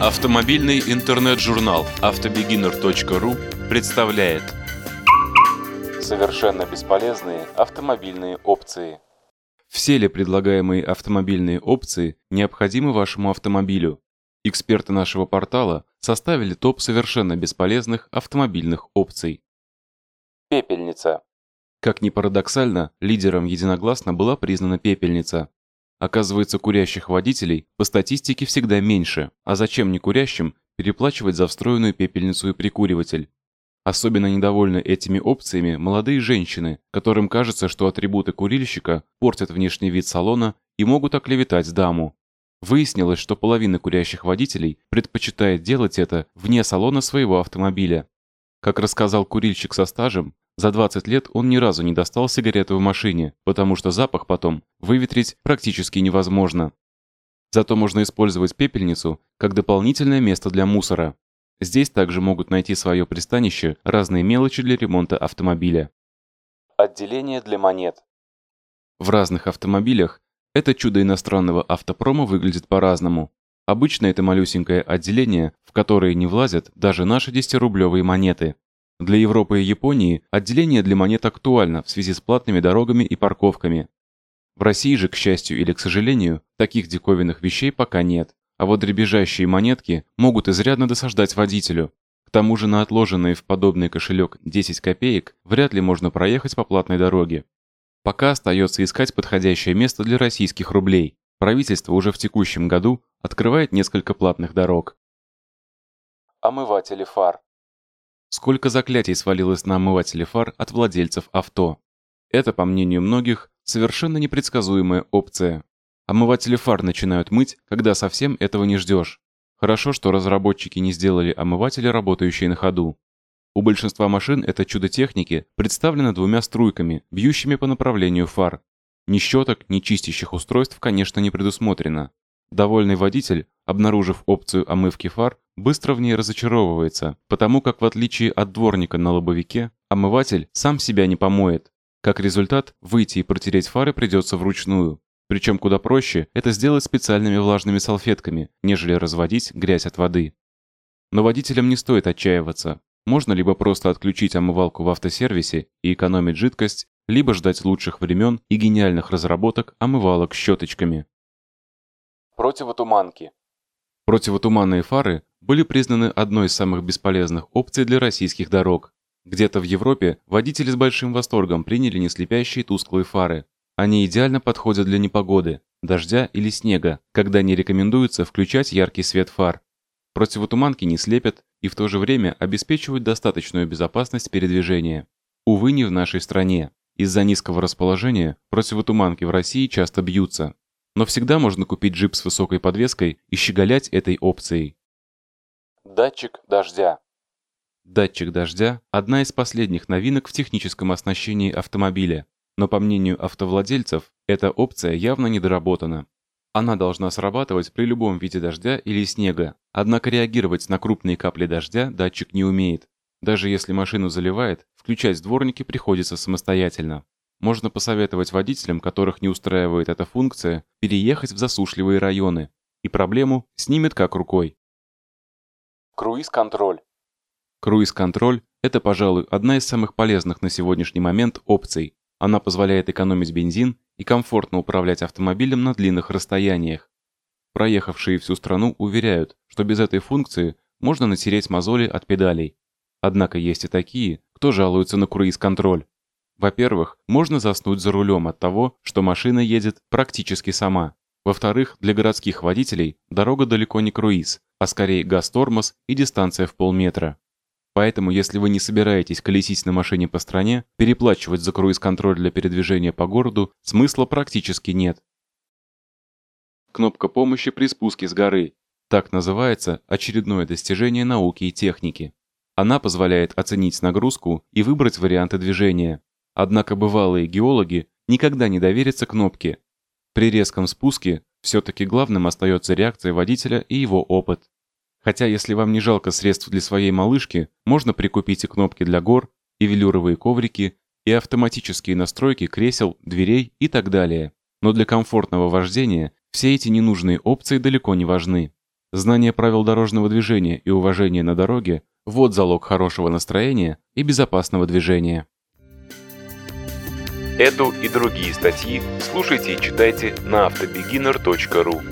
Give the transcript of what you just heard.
Автомобильный интернет-журнал автобегинер.ру представляет Совершенно бесполезные автомобильные опции. Все ли предлагаемые автомобильные опции необходимы вашему автомобилю? Эксперты нашего портала составили топ совершенно бесполезных автомобильных опций. Пепельница. Как ни парадоксально, лидером единогласно была признана пепельница. Оказывается, курящих водителей по статистике всегда меньше, а зачем не курящим переплачивать за встроенную пепельницу и прикуриватель? Особенно недовольны этими опциями молодые женщины, которым кажется, что атрибуты курильщика портят внешний вид салона и могут оклеветать даму. Выяснилось, что половина курящих водителей предпочитает делать это вне салона своего автомобиля. Как рассказал курильщик со стажем, за 20 лет он ни разу не достал сигарету в машине, потому что запах потом выветрить практически невозможно. Зато можно использовать пепельницу как дополнительное место для мусора. Здесь также могут найти свое пристанище разные мелочи для ремонта автомобиля. Отделение для монет. В разных автомобилях это чудо иностранного автопрома выглядит по-разному. Обычно это малюсенькое отделение, в которое не влазят даже наши 10-рублевые монеты. Для Европы и Японии отделение для монет актуально в связи с платными дорогами и парковками. В России же, к счастью или к сожалению, таких диковинных вещей пока нет. А вот дребезжащие монетки могут изрядно досаждать водителю. К тому же на отложенные в подобный кошелек 10 копеек вряд ли можно проехать по платной дороге. Пока остается искать подходящее место для российских рублей. Правительство уже в текущем году открывает несколько платных дорог. Омыватели фар. Сколько заклятий свалилось на омыватели фар от владельцев авто. Это, по мнению многих, совершенно непредсказуемая опция. Омыватели фар начинают мыть, когда совсем этого не ждешь. Хорошо, что разработчики не сделали омыватели, работающие на ходу. У большинства машин это чудо техники представлено двумя струйками, бьющими по направлению фар. Ни щеток, ни чистящих устройств, конечно, не предусмотрено. Довольный водитель, обнаружив опцию омывки фар, быстро в ней разочаровывается, потому как в отличие от дворника на лобовике, омыватель сам себя не помоет. Как результат, выйти и протереть фары придется вручную. Причем куда проще это сделать специальными влажными салфетками, нежели разводить грязь от воды. Но водителям не стоит отчаиваться. Можно либо просто отключить омывалку в автосервисе и экономить жидкость, либо ждать лучших времен и гениальных разработок омывалок щеточками. Противотуманки. Противотуманные фары были признаны одной из самых бесполезных опций для российских дорог. Где-то в Европе водители с большим восторгом приняли неслепящие тусклые фары. Они идеально подходят для непогоды, дождя или снега, когда не рекомендуется включать яркий свет фар. Противотуманки не слепят и в то же время обеспечивают достаточную безопасность передвижения. Увы, не в нашей стране. Из-за низкого расположения противотуманки в России часто бьются. Но всегда можно купить джип с высокой подвеской и щеголять этой опцией. Датчик дождя. Датчик дождя – одна из последних новинок в техническом оснащении автомобиля, но по мнению автовладельцев, эта опция явно недоработана. Она должна срабатывать при любом виде дождя или снега, однако реагировать на крупные капли дождя датчик не умеет. Даже если машину заливает, включать дворники приходится самостоятельно. Можно посоветовать водителям, которых не устраивает эта функция, переехать в засушливые районы, и проблему снимет как рукой. Круиз-контроль. Круиз-контроль – это, пожалуй, одна из самых полезных на сегодняшний момент опций. Она позволяет экономить бензин и комфортно управлять автомобилем на длинных расстояниях. Проехавшие всю страну уверяют, что без этой функции можно натереть мозоли от педалей. Однако есть и такие, кто жалуется на круиз-контроль. Во-первых, можно заснуть за рулем от того, что машина едет практически сама. Во-вторых, для городских водителей дорога далеко не круиз, а скорее газ-тормоз и дистанция в полметра. Поэтому, если вы не собираетесь колесить на машине по стране, переплачивать за круиз-контроль для передвижения по городу смысла практически нет. Кнопка помощи при спуске с горы. Так называется очередное достижение науки и техники. Она позволяет оценить нагрузку и выбрать варианты движения. Однако бывалые геологи никогда не доверятся кнопке. При резком спуске все-таки главным остается реакция водителя и его опыт. Хотя если вам не жалко средств для своей малышки, можно прикупить и кнопки для гор, и велюровые коврики, и автоматические настройки кресел, дверей и так далее. Но для комфортного вождения все эти ненужные опции далеко не важны. Знание правил дорожного движения и уважение на дороге – вот залог хорошего настроения и безопасного движения. Эту и другие статьи слушайте и читайте на автобегинер.ру.